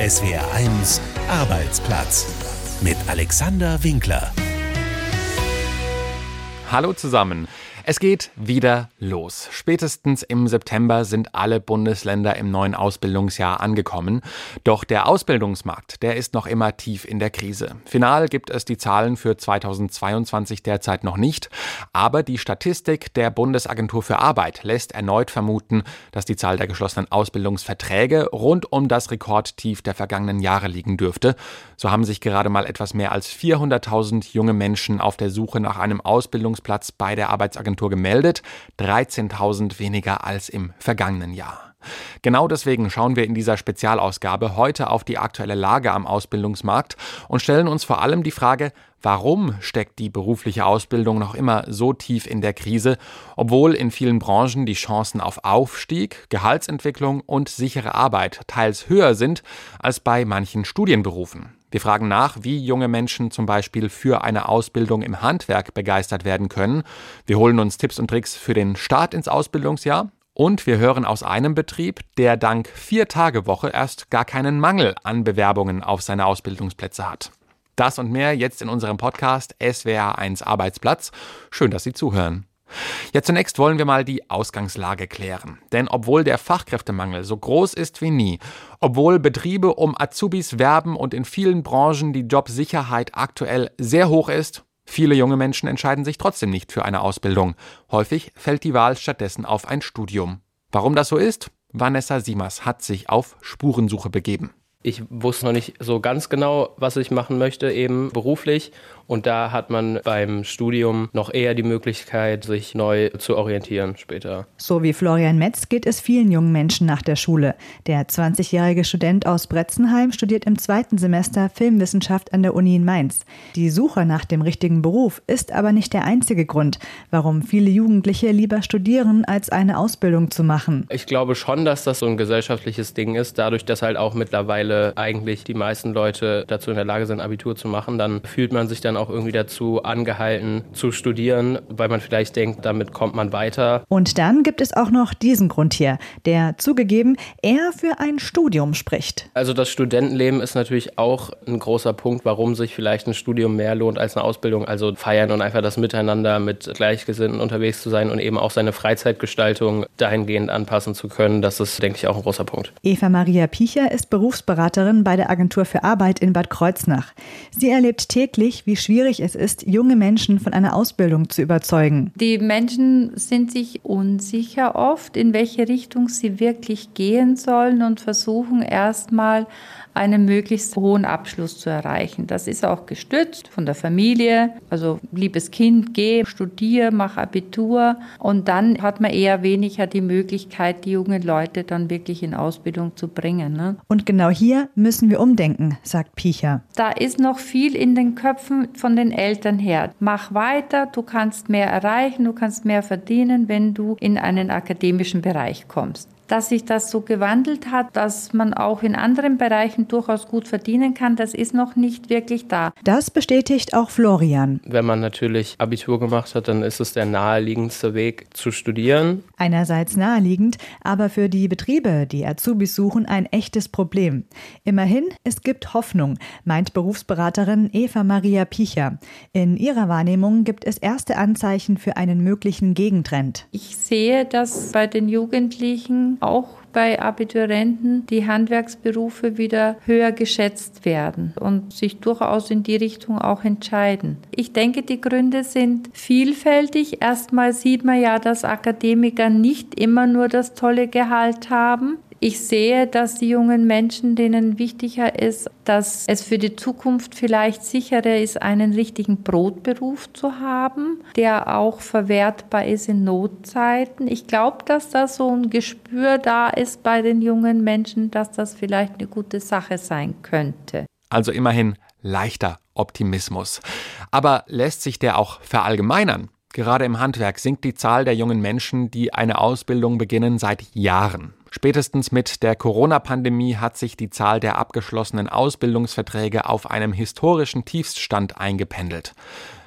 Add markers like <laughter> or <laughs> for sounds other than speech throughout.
SWR1 Arbeitsplatz mit Alexander Winkler. Hallo zusammen. Es geht wieder los. Spätestens im September sind alle Bundesländer im neuen Ausbildungsjahr angekommen. Doch der Ausbildungsmarkt, der ist noch immer tief in der Krise. Final gibt es die Zahlen für 2022 derzeit noch nicht. Aber die Statistik der Bundesagentur für Arbeit lässt erneut vermuten, dass die Zahl der geschlossenen Ausbildungsverträge rund um das Rekordtief der vergangenen Jahre liegen dürfte. So haben sich gerade mal etwas mehr als 400.000 junge Menschen auf der Suche nach einem Ausbildungsplatz bei der Arbeitsagentur Bundesagentur gemeldet, 13.000 weniger als im vergangenen Jahr. Genau deswegen schauen wir in dieser Spezialausgabe heute auf die aktuelle Lage am Ausbildungsmarkt und stellen uns vor allem die Frage, warum steckt die berufliche Ausbildung noch immer so tief in der Krise, obwohl in vielen Branchen die Chancen auf Aufstieg, Gehaltsentwicklung und sichere Arbeit teils höher sind als bei manchen Studienberufen. Wir fragen nach, wie junge Menschen zum Beispiel für eine Ausbildung im Handwerk begeistert werden können. Wir holen uns Tipps und Tricks für den Start ins Ausbildungsjahr. Und wir hören aus einem Betrieb, der dank Vier-Tage-Woche erst gar keinen Mangel an Bewerbungen auf seine Ausbildungsplätze hat. Das und mehr jetzt in unserem Podcast SWR1 Arbeitsplatz. Schön, dass Sie zuhören. Ja, zunächst wollen wir mal die Ausgangslage klären. Denn obwohl der Fachkräftemangel so groß ist wie nie, obwohl Betriebe um Azubis werben und in vielen Branchen die Jobsicherheit aktuell sehr hoch ist, viele junge Menschen entscheiden sich trotzdem nicht für eine Ausbildung. Häufig fällt die Wahl stattdessen auf ein Studium. Warum das so ist? Vanessa Siemers hat sich auf Spurensuche begeben. Ich wusste noch nicht so ganz genau, was ich machen möchte, eben beruflich. Und da hat man beim Studium noch eher die Möglichkeit, sich neu zu orientieren später. So wie Florian Metz geht es vielen jungen Menschen nach der Schule. Der 20-jährige Student aus Bretzenheim studiert im zweiten Semester Filmwissenschaft an der Uni in Mainz. Die Suche nach dem richtigen Beruf ist aber nicht der einzige Grund, warum viele Jugendliche lieber studieren, als eine Ausbildung zu machen. Ich glaube schon, dass das so ein gesellschaftliches Ding ist, dadurch, dass halt auch mittlerweile eigentlich die meisten Leute dazu in der Lage sind, Abitur zu machen, dann fühlt man sich dann auch irgendwie dazu angehalten zu studieren, weil man vielleicht denkt, damit kommt man weiter. Und dann gibt es auch noch diesen Grund hier, der zugegeben eher für ein Studium spricht. Also das Studentenleben ist natürlich auch ein großer Punkt, warum sich vielleicht ein Studium mehr lohnt als eine Ausbildung. Also feiern und einfach das Miteinander mit Gleichgesinnten unterwegs zu sein und eben auch seine Freizeitgestaltung dahingehend anpassen zu können. Das ist, denke ich, auch ein großer Punkt. Eva Maria Piecher ist Berufsberaterin bei der Agentur für Arbeit in Bad Kreuznach. Sie erlebt täglich, wie schwierig schwierig es ist, junge Menschen von einer Ausbildung zu überzeugen. Die Menschen sind sich unsicher oft, in welche Richtung sie wirklich gehen sollen und versuchen erstmal einen möglichst hohen Abschluss zu erreichen. Das ist auch gestützt von der Familie. Also, liebes Kind, geh, studier, mach Abitur. Und dann hat man eher weniger die Möglichkeit, die jungen Leute dann wirklich in Ausbildung zu bringen. Ne? Und genau hier müssen wir umdenken, sagt Piecher. Da ist noch viel in den Köpfen von den Eltern her. Mach weiter, du kannst mehr erreichen, du kannst mehr verdienen, wenn du in einen akademischen Bereich kommst dass sich das so gewandelt hat, dass man auch in anderen Bereichen durchaus gut verdienen kann, das ist noch nicht wirklich da. Das bestätigt auch Florian. Wenn man natürlich Abitur gemacht hat, dann ist es der naheliegendste Weg zu studieren. Einerseits naheliegend, aber für die Betriebe, die Azubis suchen, ein echtes Problem. Immerhin, es gibt Hoffnung, meint Berufsberaterin Eva Maria Picher. In ihrer Wahrnehmung gibt es erste Anzeichen für einen möglichen Gegentrend. Ich sehe, dass bei den Jugendlichen auch bei Abiturienten die Handwerksberufe wieder höher geschätzt werden und sich durchaus in die Richtung auch entscheiden. Ich denke, die Gründe sind vielfältig. Erstmal sieht man ja, dass Akademiker nicht immer nur das tolle Gehalt haben. Ich sehe, dass die jungen Menschen, denen wichtiger ist, dass es für die Zukunft vielleicht sicherer ist, einen richtigen Brotberuf zu haben, der auch verwertbar ist in Notzeiten. Ich glaube, dass da so ein Gespür da ist bei den jungen Menschen, dass das vielleicht eine gute Sache sein könnte. Also immerhin leichter Optimismus. Aber lässt sich der auch verallgemeinern? Gerade im Handwerk sinkt die Zahl der jungen Menschen, die eine Ausbildung beginnen, seit Jahren. Spätestens mit der Corona-Pandemie hat sich die Zahl der abgeschlossenen Ausbildungsverträge auf einem historischen Tiefstand eingependelt.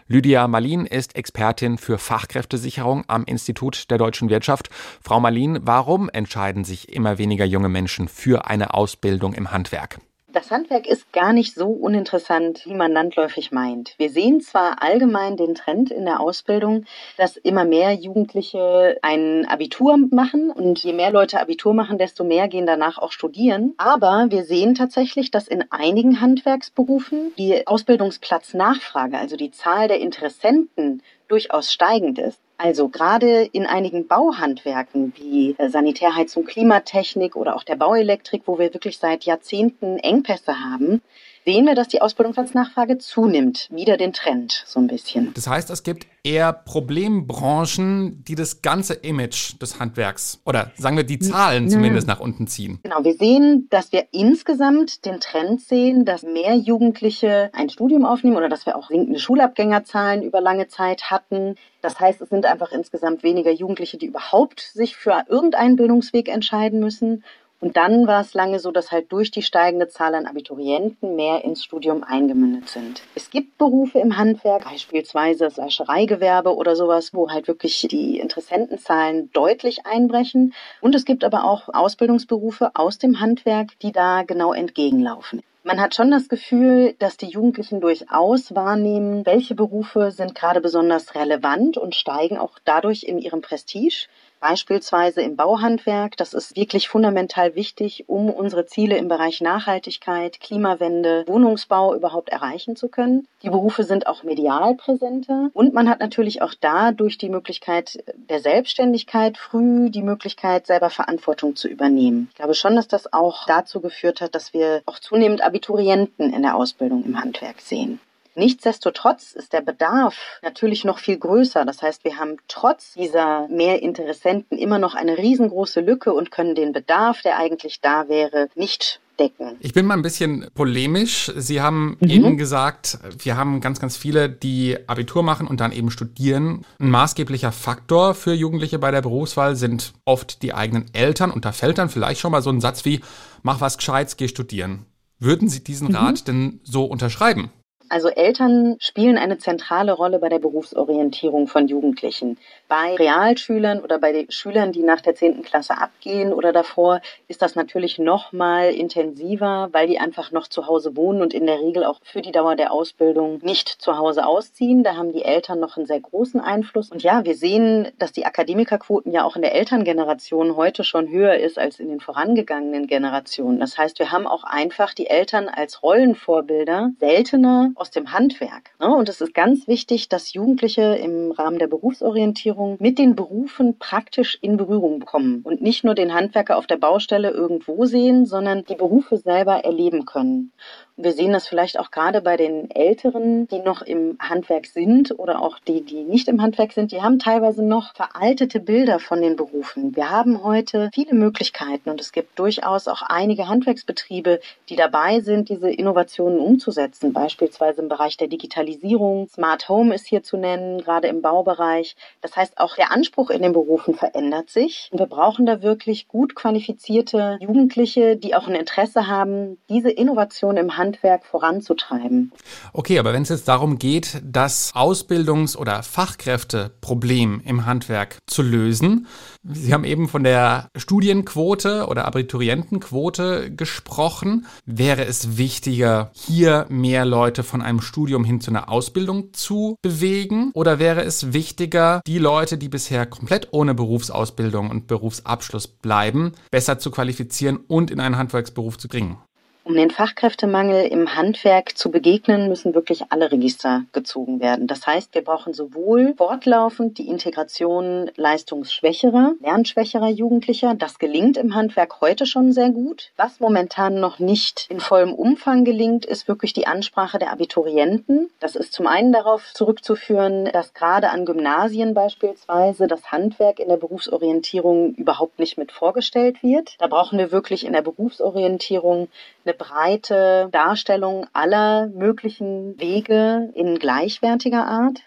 Lydia Malin ist Expertin für Fachkräftesicherung am Institut der deutschen Wirtschaft. Frau Malin, warum entscheiden sich immer weniger junge Menschen für eine Ausbildung im Handwerk? Das Handwerk ist gar nicht so uninteressant, wie man landläufig meint. Wir sehen zwar allgemein den Trend in der Ausbildung, dass immer mehr Jugendliche ein Abitur machen und je mehr Leute Abitur machen, desto mehr gehen danach auch studieren. Aber wir sehen tatsächlich, dass in einigen Handwerksberufen die Ausbildungsplatznachfrage, also die Zahl der Interessenten, durchaus steigend ist. Also gerade in einigen Bauhandwerken wie äh, Sanitärheizung, Klimatechnik oder auch der Bauelektrik, wo wir wirklich seit Jahrzehnten Engpässe haben, sehen wir, dass die Ausbildungsplatznachfrage zunimmt. Wieder den Trend so ein bisschen. Das heißt, es gibt eher Problembranchen, die das ganze Image des Handwerks oder sagen wir die Zahlen zumindest nach unten ziehen. Genau, wir sehen, dass wir insgesamt den Trend sehen, dass mehr Jugendliche ein Studium aufnehmen oder dass wir auch sinkende Schulabgängerzahlen über lange Zeit hatten. Das heißt, es sind einfach insgesamt weniger Jugendliche, die überhaupt sich für irgendeinen Bildungsweg entscheiden müssen. Und dann war es lange so, dass halt durch die steigende Zahl an Abiturienten mehr ins Studium eingemündet sind. Es gibt Berufe im Handwerk, beispielsweise das Fleischereigewerbe oder sowas, wo halt wirklich die Interessentenzahlen deutlich einbrechen. Und es gibt aber auch Ausbildungsberufe aus dem Handwerk, die da genau entgegenlaufen. Man hat schon das Gefühl, dass die Jugendlichen durchaus wahrnehmen, welche Berufe sind gerade besonders relevant und steigen auch dadurch in ihrem Prestige beispielsweise im Bauhandwerk. Das ist wirklich fundamental wichtig, um unsere Ziele im Bereich Nachhaltigkeit, Klimawende, Wohnungsbau überhaupt erreichen zu können. Die Berufe sind auch medial präsenter und man hat natürlich auch da durch die Möglichkeit der Selbstständigkeit früh die Möglichkeit, selber Verantwortung zu übernehmen. Ich glaube schon, dass das auch dazu geführt hat, dass wir auch zunehmend Abiturienten in der Ausbildung im Handwerk sehen. Nichtsdestotrotz ist der Bedarf natürlich noch viel größer. Das heißt, wir haben trotz dieser mehr Interessenten immer noch eine riesengroße Lücke und können den Bedarf, der eigentlich da wäre, nicht decken. Ich bin mal ein bisschen polemisch. Sie haben mhm. eben gesagt, wir haben ganz, ganz viele, die Abitur machen und dann eben studieren. Ein maßgeblicher Faktor für Jugendliche bei der Berufswahl sind oft die eigenen Eltern. Und da fällt dann vielleicht schon mal so ein Satz wie, mach was Gescheites, geh studieren. Würden Sie diesen mhm. Rat denn so unterschreiben? Also Eltern spielen eine zentrale Rolle bei der Berufsorientierung von Jugendlichen. Bei Realschülern oder bei den Schülern, die nach der 10. Klasse abgehen oder davor, ist das natürlich noch mal intensiver, weil die einfach noch zu Hause wohnen und in der Regel auch für die Dauer der Ausbildung nicht zu Hause ausziehen. Da haben die Eltern noch einen sehr großen Einfluss. Und ja, wir sehen, dass die Akademikerquoten ja auch in der Elterngeneration heute schon höher ist als in den vorangegangenen Generationen. Das heißt, wir haben auch einfach die Eltern als Rollenvorbilder seltener aus dem Handwerk. Ne? Und es ist ganz wichtig, dass Jugendliche im Rahmen der Berufsorientierung mit den Berufen praktisch in Berührung kommen und nicht nur den Handwerker auf der Baustelle irgendwo sehen, sondern die Berufe selber erleben können. Wir sehen das vielleicht auch gerade bei den Älteren, die noch im Handwerk sind oder auch die, die nicht im Handwerk sind. Die haben teilweise noch veraltete Bilder von den Berufen. Wir haben heute viele Möglichkeiten und es gibt durchaus auch einige Handwerksbetriebe, die dabei sind, diese Innovationen umzusetzen. Beispielsweise im Bereich der Digitalisierung. Smart Home ist hier zu nennen, gerade im Baubereich. Das heißt, auch der Anspruch in den Berufen verändert sich. Und wir brauchen da wirklich gut qualifizierte Jugendliche, die auch ein Interesse haben, diese Innovation im Handwerk Handwerk voranzutreiben. Okay, aber wenn es jetzt darum geht, das Ausbildungs- oder Fachkräfteproblem im Handwerk zu lösen, Sie haben eben von der Studienquote oder Abiturientenquote gesprochen. Wäre es wichtiger, hier mehr Leute von einem Studium hin zu einer Ausbildung zu bewegen? Oder wäre es wichtiger, die Leute, die bisher komplett ohne Berufsausbildung und Berufsabschluss bleiben, besser zu qualifizieren und in einen Handwerksberuf zu bringen? Um den Fachkräftemangel im Handwerk zu begegnen, müssen wirklich alle Register gezogen werden. Das heißt, wir brauchen sowohl fortlaufend die Integration leistungsschwächerer, lernschwächerer Jugendlicher. Das gelingt im Handwerk heute schon sehr gut. Was momentan noch nicht in vollem Umfang gelingt, ist wirklich die Ansprache der Abiturienten. Das ist zum einen darauf zurückzuführen, dass gerade an Gymnasien beispielsweise das Handwerk in der Berufsorientierung überhaupt nicht mit vorgestellt wird. Da brauchen wir wirklich in der Berufsorientierung eine breite Darstellung aller möglichen Wege in gleichwertiger Art.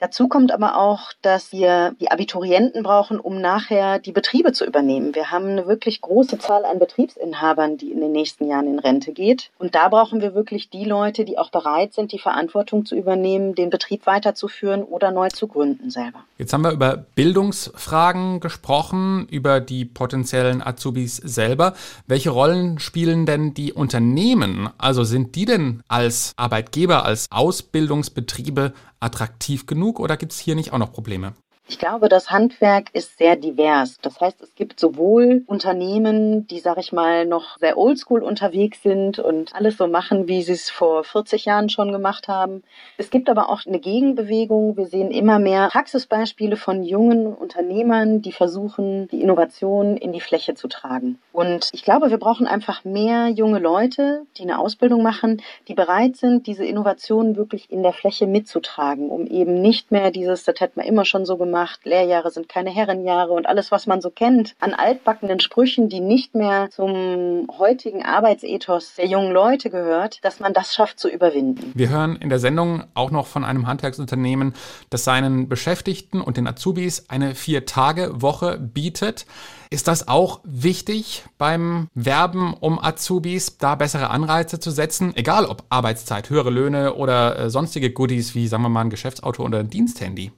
Dazu kommt aber auch, dass wir die Abiturienten brauchen, um nachher die Betriebe zu übernehmen. Wir haben eine wirklich große Zahl an Betriebsinhabern, die in den nächsten Jahren in Rente geht. Und da brauchen wir wirklich die Leute, die auch bereit sind, die Verantwortung zu übernehmen, den Betrieb weiterzuführen oder neu zu gründen selber. Jetzt haben wir über Bildungsfragen gesprochen, über die potenziellen Azubis selber. Welche Rollen spielen denn die Unternehmen? Also sind die denn als Arbeitgeber, als Ausbildungsbetriebe attraktiv genug oder gibt es hier nicht auch noch Probleme? Ich glaube, das Handwerk ist sehr divers. Das heißt, es gibt sowohl Unternehmen, die, sag ich mal, noch sehr oldschool unterwegs sind und alles so machen, wie sie es vor 40 Jahren schon gemacht haben. Es gibt aber auch eine Gegenbewegung. Wir sehen immer mehr Praxisbeispiele von jungen Unternehmern, die versuchen, die Innovation in die Fläche zu tragen. Und ich glaube, wir brauchen einfach mehr junge Leute, die eine Ausbildung machen, die bereit sind, diese Innovationen wirklich in der Fläche mitzutragen, um eben nicht mehr dieses, das hätten wir immer schon so gemacht, gemacht, Lehrjahre sind keine Herrenjahre und alles, was man so kennt, an altbackenen Sprüchen, die nicht mehr zum heutigen Arbeitsethos der jungen Leute gehört, dass man das schafft zu überwinden. Wir hören in der Sendung auch noch von einem Handwerksunternehmen, das seinen Beschäftigten und den Azubis eine Vier-Tage-Woche bietet. Ist das auch wichtig beim Werben um Azubis, da bessere Anreize zu setzen? Egal ob Arbeitszeit, höhere Löhne oder äh, sonstige Goodies wie, sagen wir mal, ein Geschäftsauto oder ein Diensthandy.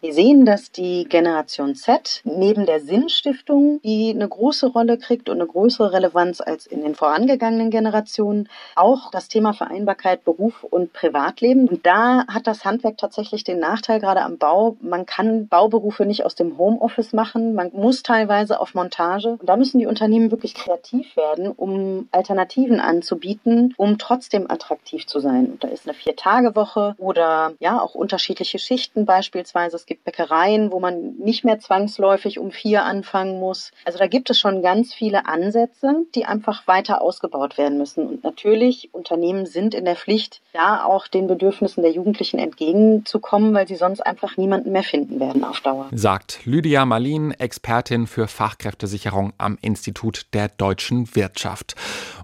Wir sehen, dass die Generation Z neben der Sinnstiftung, die eine große Rolle kriegt und eine größere Relevanz als in den vorangegangenen Generationen, auch das Thema Vereinbarkeit Beruf und Privatleben. Und da hat das Handwerk tatsächlich den Nachteil, gerade am Bau, man kann Bauberufe nicht aus dem Homeoffice machen, man muss teilweise auf Montage. Und da müssen die Unternehmen wirklich kreativ werden, um Alternativen anzubieten, um trotzdem attraktiv zu sein. Und da ist eine Vier-Tage-Woche oder ja auch unterschiedliche Schichten beispielsweise. Es gibt Bäckereien, wo man nicht mehr zwangsläufig um vier anfangen muss. Also da gibt es schon ganz viele Ansätze, die einfach weiter ausgebaut werden müssen. Und natürlich, Unternehmen sind in der Pflicht, da auch den Bedürfnissen der Jugendlichen entgegenzukommen, weil sie sonst einfach niemanden mehr finden werden auf Dauer. Sagt Lydia Marlin, Expertin für Fachkräftesicherung am Institut der deutschen Wirtschaft.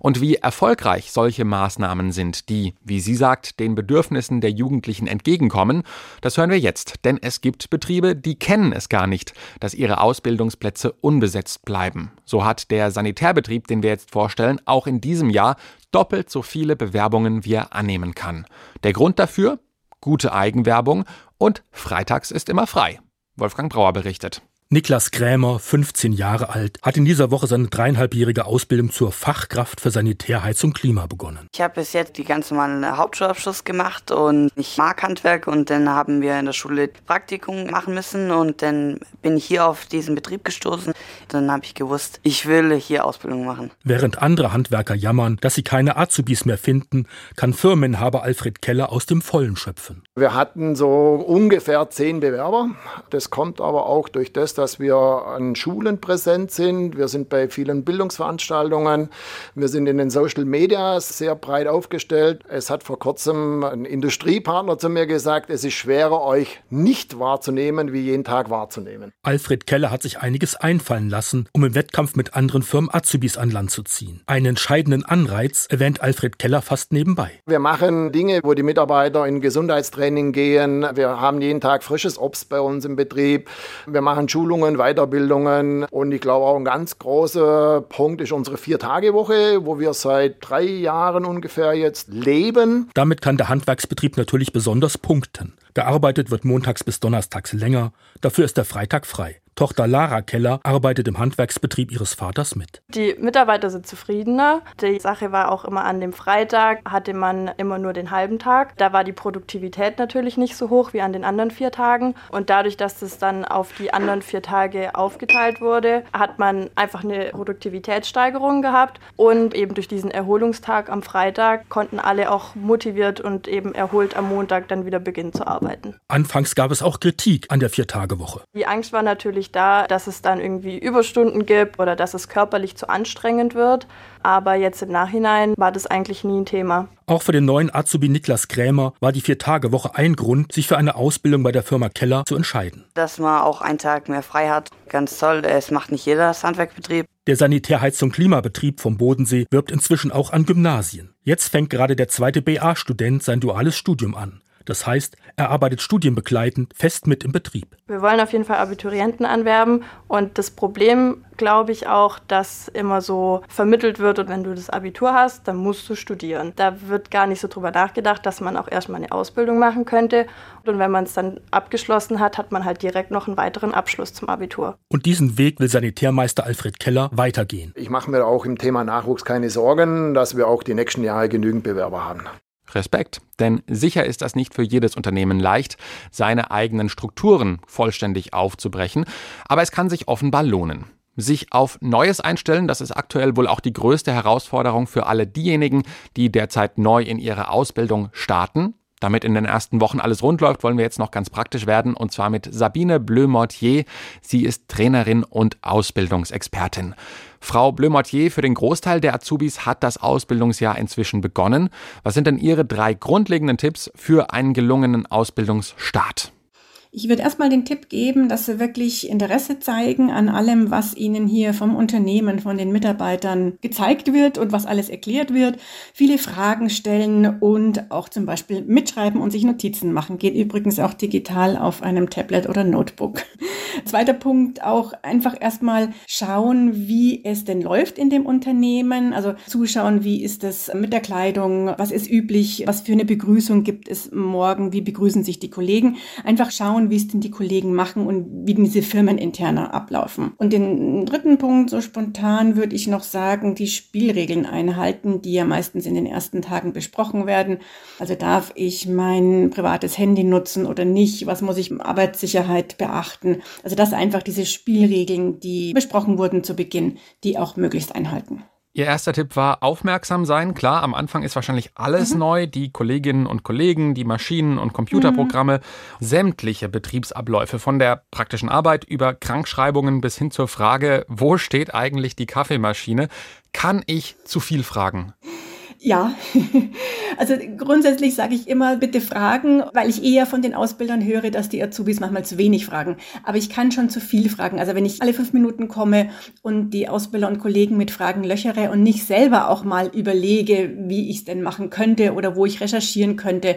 Und wie erfolgreich solche Maßnahmen sind, die, wie sie sagt, den Bedürfnissen der Jugendlichen entgegenkommen, das hören wir jetzt, denn es gibt gibt Betriebe, die kennen es gar nicht, dass ihre Ausbildungsplätze unbesetzt bleiben. So hat der Sanitärbetrieb, den wir jetzt vorstellen, auch in diesem Jahr doppelt so viele Bewerbungen, wie er annehmen kann. Der Grund dafür? Gute Eigenwerbung und freitags ist immer frei. Wolfgang Brauer berichtet. Niklas Krämer, 15 Jahre alt, hat in dieser Woche seine dreieinhalbjährige Ausbildung zur Fachkraft für Sanitärheizung Klima begonnen. Ich habe bis jetzt die ganz normalen Hauptschulabschluss gemacht und ich mag Handwerk und dann haben wir in der Schule Praktikum machen müssen und dann bin ich hier auf diesen Betrieb gestoßen. Dann habe ich gewusst, ich will hier Ausbildung machen. Während andere Handwerker jammern, dass sie keine Azubis mehr finden, kann Firmeninhaber Alfred Keller aus dem Vollen schöpfen. Wir hatten so ungefähr zehn Bewerber. Das kommt aber auch durch das, dass wir an Schulen präsent sind. Wir sind bei vielen Bildungsveranstaltungen. Wir sind in den Social Media sehr breit aufgestellt. Es hat vor kurzem ein Industriepartner zu mir gesagt, es ist schwerer, euch nicht wahrzunehmen, wie jeden Tag wahrzunehmen. Alfred Keller hat sich einiges einfallen lassen, um im Wettkampf mit anderen Firmen Azubis an Land zu ziehen. Einen entscheidenden Anreiz erwähnt Alfred Keller fast nebenbei. Wir machen Dinge, wo die Mitarbeiter in Gesundheitstraining gehen. Wir haben jeden Tag frisches Obst bei uns im Betrieb. Wir machen Schulungen Schulungen, Weiterbildungen. Und ich glaube auch ein ganz großer Punkt ist unsere Vier-Tage-Woche, wo wir seit drei Jahren ungefähr jetzt leben. Damit kann der Handwerksbetrieb natürlich besonders punkten. Gearbeitet wird montags bis donnerstags länger, dafür ist der Freitag frei. Tochter Lara Keller arbeitet im Handwerksbetrieb ihres Vaters mit. Die Mitarbeiter sind zufriedener. Die Sache war auch immer an dem Freitag, hatte man immer nur den halben Tag. Da war die Produktivität natürlich nicht so hoch wie an den anderen vier Tagen. Und dadurch, dass das dann auf die anderen vier Tage aufgeteilt wurde, hat man einfach eine Produktivitätssteigerung gehabt. Und eben durch diesen Erholungstag am Freitag konnten alle auch motiviert und eben erholt am Montag dann wieder beginnen zu arbeiten. Anfangs gab es auch Kritik an der Vier-Tage-Woche. Die Angst war natürlich natürlich da, dass es dann irgendwie Überstunden gibt oder dass es körperlich zu anstrengend wird. Aber jetzt im Nachhinein war das eigentlich nie ein Thema. Auch für den neuen Azubi Niklas Krämer war die Vier-Tage-Woche ein Grund, sich für eine Ausbildung bei der Firma Keller zu entscheiden. Dass man auch einen Tag mehr frei hat, ganz toll. Es macht nicht jeder das Handwerkbetrieb. Der Sanitärheizung Klimabetrieb vom Bodensee wirbt inzwischen auch an Gymnasien. Jetzt fängt gerade der zweite BA-Student sein duales Studium an. Das heißt, er arbeitet studienbegleitend fest mit im Betrieb. Wir wollen auf jeden Fall Abiturienten anwerben und das Problem glaube ich auch, dass immer so vermittelt wird und wenn du das Abitur hast, dann musst du studieren. Da wird gar nicht so drüber nachgedacht, dass man auch erstmal eine Ausbildung machen könnte und wenn man es dann abgeschlossen hat, hat man halt direkt noch einen weiteren Abschluss zum Abitur. Und diesen Weg will Sanitärmeister Alfred Keller weitergehen. Ich mache mir auch im Thema Nachwuchs keine Sorgen, dass wir auch die nächsten Jahre genügend Bewerber haben. Respekt, denn sicher ist das nicht für jedes Unternehmen leicht, seine eigenen Strukturen vollständig aufzubrechen, aber es kann sich offenbar lohnen. Sich auf Neues einstellen, das ist aktuell wohl auch die größte Herausforderung für alle diejenigen, die derzeit neu in ihre Ausbildung starten. Damit in den ersten Wochen alles rund läuft, wollen wir jetzt noch ganz praktisch werden und zwar mit Sabine Bleu-Mortier. Sie ist Trainerin und Ausbildungsexpertin. Frau Bleu-Mortier, für den Großteil der Azubis hat das Ausbildungsjahr inzwischen begonnen. Was sind denn Ihre drei grundlegenden Tipps für einen gelungenen Ausbildungsstart? Ich würde erstmal den Tipp geben, dass Sie wirklich Interesse zeigen an allem, was Ihnen hier vom Unternehmen, von den Mitarbeitern gezeigt wird und was alles erklärt wird. Viele Fragen stellen und auch zum Beispiel mitschreiben und sich Notizen machen. Geht übrigens auch digital auf einem Tablet oder Notebook. <laughs> Zweiter Punkt, auch einfach erstmal schauen, wie es denn läuft in dem Unternehmen. Also zuschauen, wie ist es mit der Kleidung, was ist üblich, was für eine Begrüßung gibt es morgen, wie begrüßen sich die Kollegen. Einfach schauen, schauen, wie es denn die Kollegen machen und wie diese Firmen interner ablaufen. Und den dritten Punkt, so spontan würde ich noch sagen, die Spielregeln einhalten, die ja meistens in den ersten Tagen besprochen werden. Also darf ich mein privates Handy nutzen oder nicht? Was muss ich Arbeitssicherheit beachten? Also das einfach diese Spielregeln, die besprochen wurden zu Beginn, die auch möglichst einhalten. Ihr erster Tipp war aufmerksam sein. Klar, am Anfang ist wahrscheinlich alles mhm. neu. Die Kolleginnen und Kollegen, die Maschinen und Computerprogramme, mhm. sämtliche Betriebsabläufe von der praktischen Arbeit über Krankschreibungen bis hin zur Frage, wo steht eigentlich die Kaffeemaschine? Kann ich zu viel fragen? Ja, <laughs> also grundsätzlich sage ich immer, bitte fragen, weil ich eher von den Ausbildern höre, dass die Azubis manchmal zu wenig fragen. Aber ich kann schon zu viel fragen. Also wenn ich alle fünf Minuten komme und die Ausbilder und Kollegen mit Fragen löchere und nicht selber auch mal überlege, wie ich es denn machen könnte oder wo ich recherchieren könnte,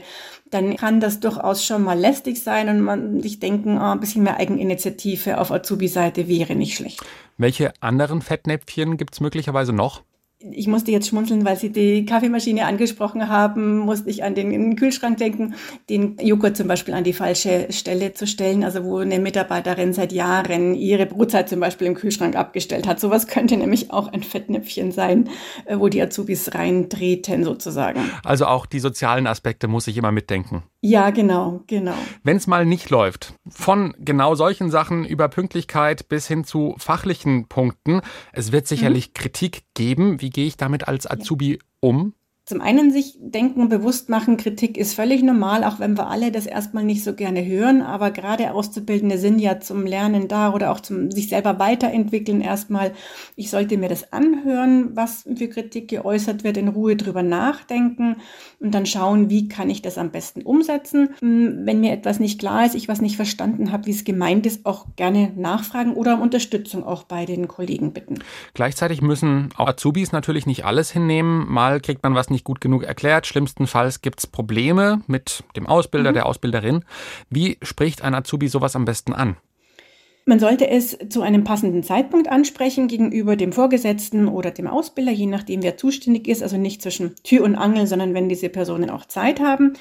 dann kann das durchaus schon mal lästig sein und man sich denken, oh, ein bisschen mehr Eigeninitiative auf Azubi-Seite wäre nicht schlecht. Welche anderen Fettnäpfchen gibt es möglicherweise noch? Ich musste jetzt schmunzeln, weil Sie die Kaffeemaschine angesprochen haben, musste ich an den Kühlschrank denken, den Joghurt zum Beispiel an die falsche Stelle zu stellen, also wo eine Mitarbeiterin seit Jahren ihre Brotzeit zum Beispiel im Kühlschrank abgestellt hat. Sowas könnte nämlich auch ein Fettnäpfchen sein, äh, wo die Azubis reintreten sozusagen. Also auch die sozialen Aspekte muss ich immer mitdenken. Ja, genau, genau. Wenn es mal nicht läuft, von genau solchen Sachen über Pünktlichkeit bis hin zu fachlichen Punkten, es wird sicherlich mhm. Kritik geben. Wie gehe ich damit als Azubi um? Zum einen sich denken, bewusst machen, Kritik ist völlig normal, auch wenn wir alle das erstmal nicht so gerne hören. Aber gerade Auszubildende sind ja zum Lernen da oder auch zum sich selber weiterentwickeln erstmal. Ich sollte mir das anhören, was für Kritik geäußert wird, in Ruhe drüber nachdenken und dann schauen, wie kann ich das am besten umsetzen. Hm, wenn mir etwas nicht klar ist, ich was nicht verstanden habe, wie es gemeint ist, auch gerne nachfragen oder um Unterstützung auch bei den Kollegen bitten. Gleichzeitig müssen auch Azubis natürlich nicht alles hinnehmen. Mal kriegt man was nicht nicht gut genug erklärt. Schlimmstenfalls gibt es Probleme mit dem Ausbilder, mhm. der Ausbilderin. Wie spricht ein Azubi sowas am besten an? Man sollte es zu einem passenden Zeitpunkt ansprechen gegenüber dem Vorgesetzten oder dem Ausbilder, je nachdem, wer zuständig ist. Also nicht zwischen Tür und Angel, sondern wenn diese Personen auch Zeit haben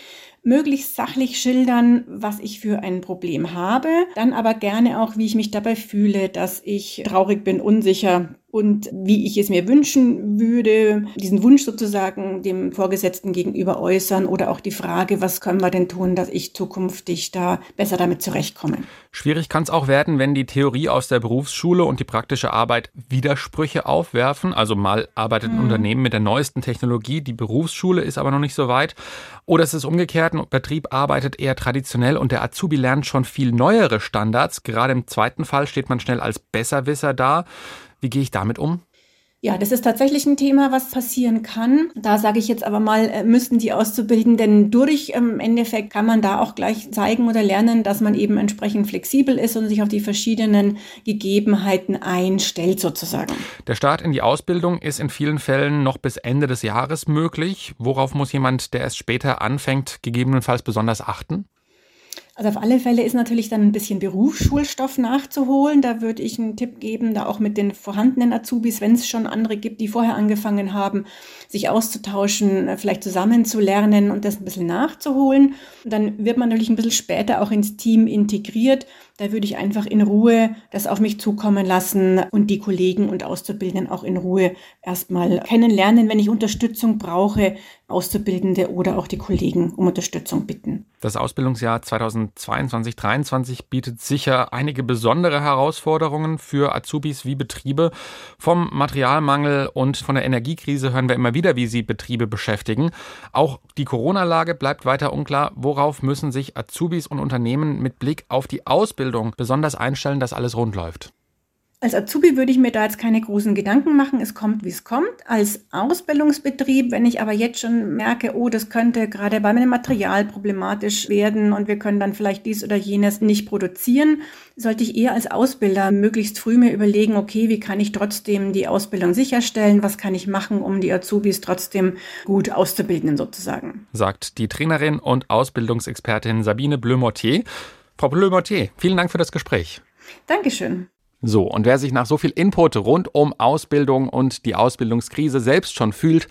möglichst sachlich schildern, was ich für ein Problem habe, dann aber gerne auch, wie ich mich dabei fühle, dass ich traurig bin, unsicher, und wie ich es mir wünschen würde, diesen Wunsch sozusagen dem Vorgesetzten gegenüber äußern oder auch die Frage, was können wir denn tun, dass ich zukünftig da besser damit zurechtkomme. Schwierig kann es auch werden, wenn die Theorie aus der Berufsschule und die praktische Arbeit Widersprüche aufwerfen. Also mal arbeitet ein mhm. Unternehmen mit der neuesten Technologie, die Berufsschule ist aber noch nicht so weit. Oder es ist umgekehrt, ein Betrieb arbeitet eher traditionell und der Azubi lernt schon viel neuere Standards. Gerade im zweiten Fall steht man schnell als Besserwisser da. Wie gehe ich damit um? Ja, das ist tatsächlich ein Thema, was passieren kann. Da sage ich jetzt aber mal, äh, müssten die Auszubildenden durch. Im Endeffekt kann man da auch gleich zeigen oder lernen, dass man eben entsprechend flexibel ist und sich auf die verschiedenen Gegebenheiten einstellt sozusagen. Der Start in die Ausbildung ist in vielen Fällen noch bis Ende des Jahres möglich. Worauf muss jemand, der erst später anfängt, gegebenenfalls besonders achten? Also auf alle Fälle ist natürlich dann ein bisschen Berufsschulstoff nachzuholen. Da würde ich einen Tipp geben, da auch mit den vorhandenen Azubis, wenn es schon andere gibt, die vorher angefangen haben, sich auszutauschen, äh, vielleicht zusammenzulernen und das ein bisschen nachzuholen. Und dann wird man natürlich ein bisschen später auch ins Team integriert. Da würde ich einfach in Ruhe das auf mich zukommen lassen und die Kollegen und Auszubildenden auch in Ruhe erstmal kennenlernen, wenn ich Unterstützung brauche, Auszubildende oder auch die Kollegen um Unterstützung bitten. Das Ausbildungsjahr 2022-23 bietet sicher einige besondere Herausforderungen für Azubis wie Betriebe. Vom Materialmangel und von der Energiekrise hören wir immer wieder, wie sie Betriebe beschäftigen. Auch die Corona-Lage bleibt weiter unklar. Worauf müssen sich Azubis und Unternehmen mit Blick auf die Ausbildung besonders einstellen, dass alles rund läuft? Als Azubi würde ich mir da jetzt keine großen Gedanken machen. Es kommt, wie es kommt. Als Ausbildungsbetrieb, wenn ich aber jetzt schon merke, oh, das könnte gerade bei meinem Material problematisch werden und wir können dann vielleicht dies oder jenes nicht produzieren, sollte ich eher als Ausbilder möglichst früh mir überlegen, okay, wie kann ich trotzdem die Ausbildung sicherstellen? Was kann ich machen, um die Azubis trotzdem gut auszubilden sozusagen? Sagt die Trainerin und Ausbildungsexpertin Sabine Bleu-Mortier. Frau Bleu-Mortier, vielen Dank für das Gespräch. Dankeschön. So, und wer sich nach so viel Input rund um Ausbildung und die Ausbildungskrise selbst schon fühlt,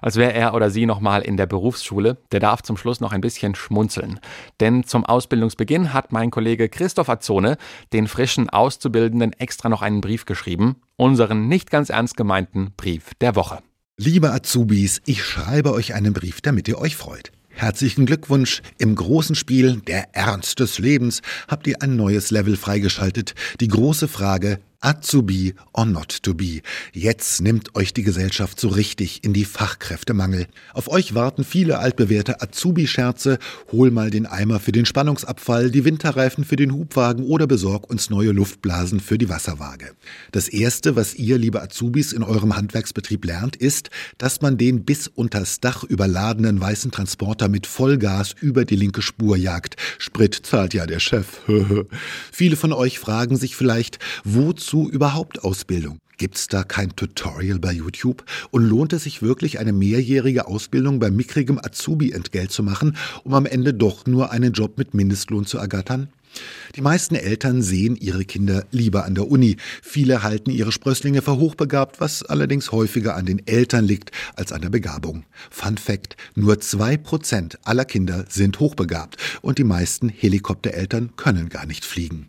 als wäre er oder sie nochmal in der Berufsschule, der darf zum Schluss noch ein bisschen schmunzeln. Denn zum Ausbildungsbeginn hat mein Kollege Christoph Azone den frischen Auszubildenden extra noch einen Brief geschrieben, unseren nicht ganz ernst gemeinten Brief der Woche. Liebe Azubis, ich schreibe euch einen Brief, damit ihr euch freut. Herzlichen Glückwunsch. Im großen Spiel Der Ernst des Lebens habt ihr ein neues Level freigeschaltet. Die große Frage, Azubi or not to be. Jetzt nimmt euch die Gesellschaft so richtig in die Fachkräftemangel. Auf euch warten viele altbewährte Azubi-Scherze. Hol mal den Eimer für den Spannungsabfall, die Winterreifen für den Hubwagen oder besorg uns neue Luftblasen für die Wasserwaage. Das erste, was ihr, liebe Azubis, in eurem Handwerksbetrieb lernt, ist, dass man den bis unters Dach überladenen weißen Transporter mit Vollgas über die linke Spur jagt. Sprit zahlt ja der Chef. <laughs> viele von euch fragen sich vielleicht, wozu wozu überhaupt Ausbildung? Gibt's da kein Tutorial bei YouTube? Und lohnt es sich wirklich, eine mehrjährige Ausbildung bei mickrigem Azubi-Entgelt zu machen, um am Ende doch nur einen Job mit Mindestlohn zu ergattern? Die meisten Eltern sehen ihre Kinder lieber an der Uni. Viele halten ihre Sprösslinge für hochbegabt, was allerdings häufiger an den Eltern liegt als an der Begabung. Fun Fact, nur zwei Prozent aller Kinder sind hochbegabt und die meisten Helikoptereltern können gar nicht fliegen.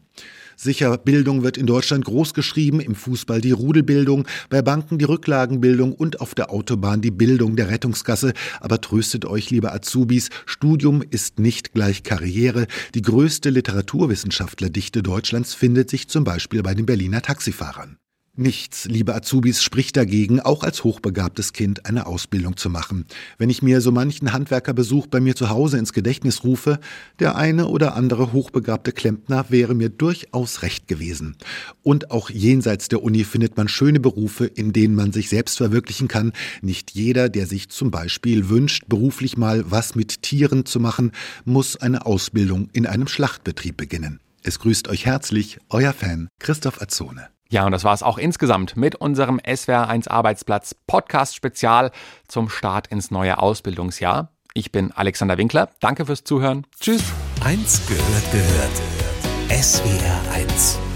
Sicher, Bildung wird in Deutschland groß geschrieben, im Fußball die Rudelbildung, bei Banken die Rücklagenbildung und auf der Autobahn die Bildung der Rettungsgasse. Aber tröstet euch, liebe Azubis, Studium ist nicht gleich Karriere. Die größte Literaturwissenschaftlerdichte Deutschlands findet sich zum Beispiel bei den Berliner Taxifahrern. Nichts, liebe Azubis, spricht dagegen, auch als hochbegabtes Kind eine Ausbildung zu machen. Wenn ich mir so manchen Handwerkerbesuch bei mir zu Hause ins Gedächtnis rufe, der eine oder andere hochbegabte Klempner wäre mir durchaus recht gewesen. Und auch jenseits der Uni findet man schöne Berufe, in denen man sich selbst verwirklichen kann. Nicht jeder, der sich zum Beispiel wünscht, beruflich mal was mit Tieren zu machen, muss eine Ausbildung in einem Schlachtbetrieb beginnen. Es grüßt euch herzlich, euer Fan Christoph Azone. Ja, und das war es auch insgesamt mit unserem SWR1 Arbeitsplatz Podcast Spezial zum Start ins neue Ausbildungsjahr. Ich bin Alexander Winkler. Danke fürs Zuhören. Tschüss. Eins gehört gehört. SWR1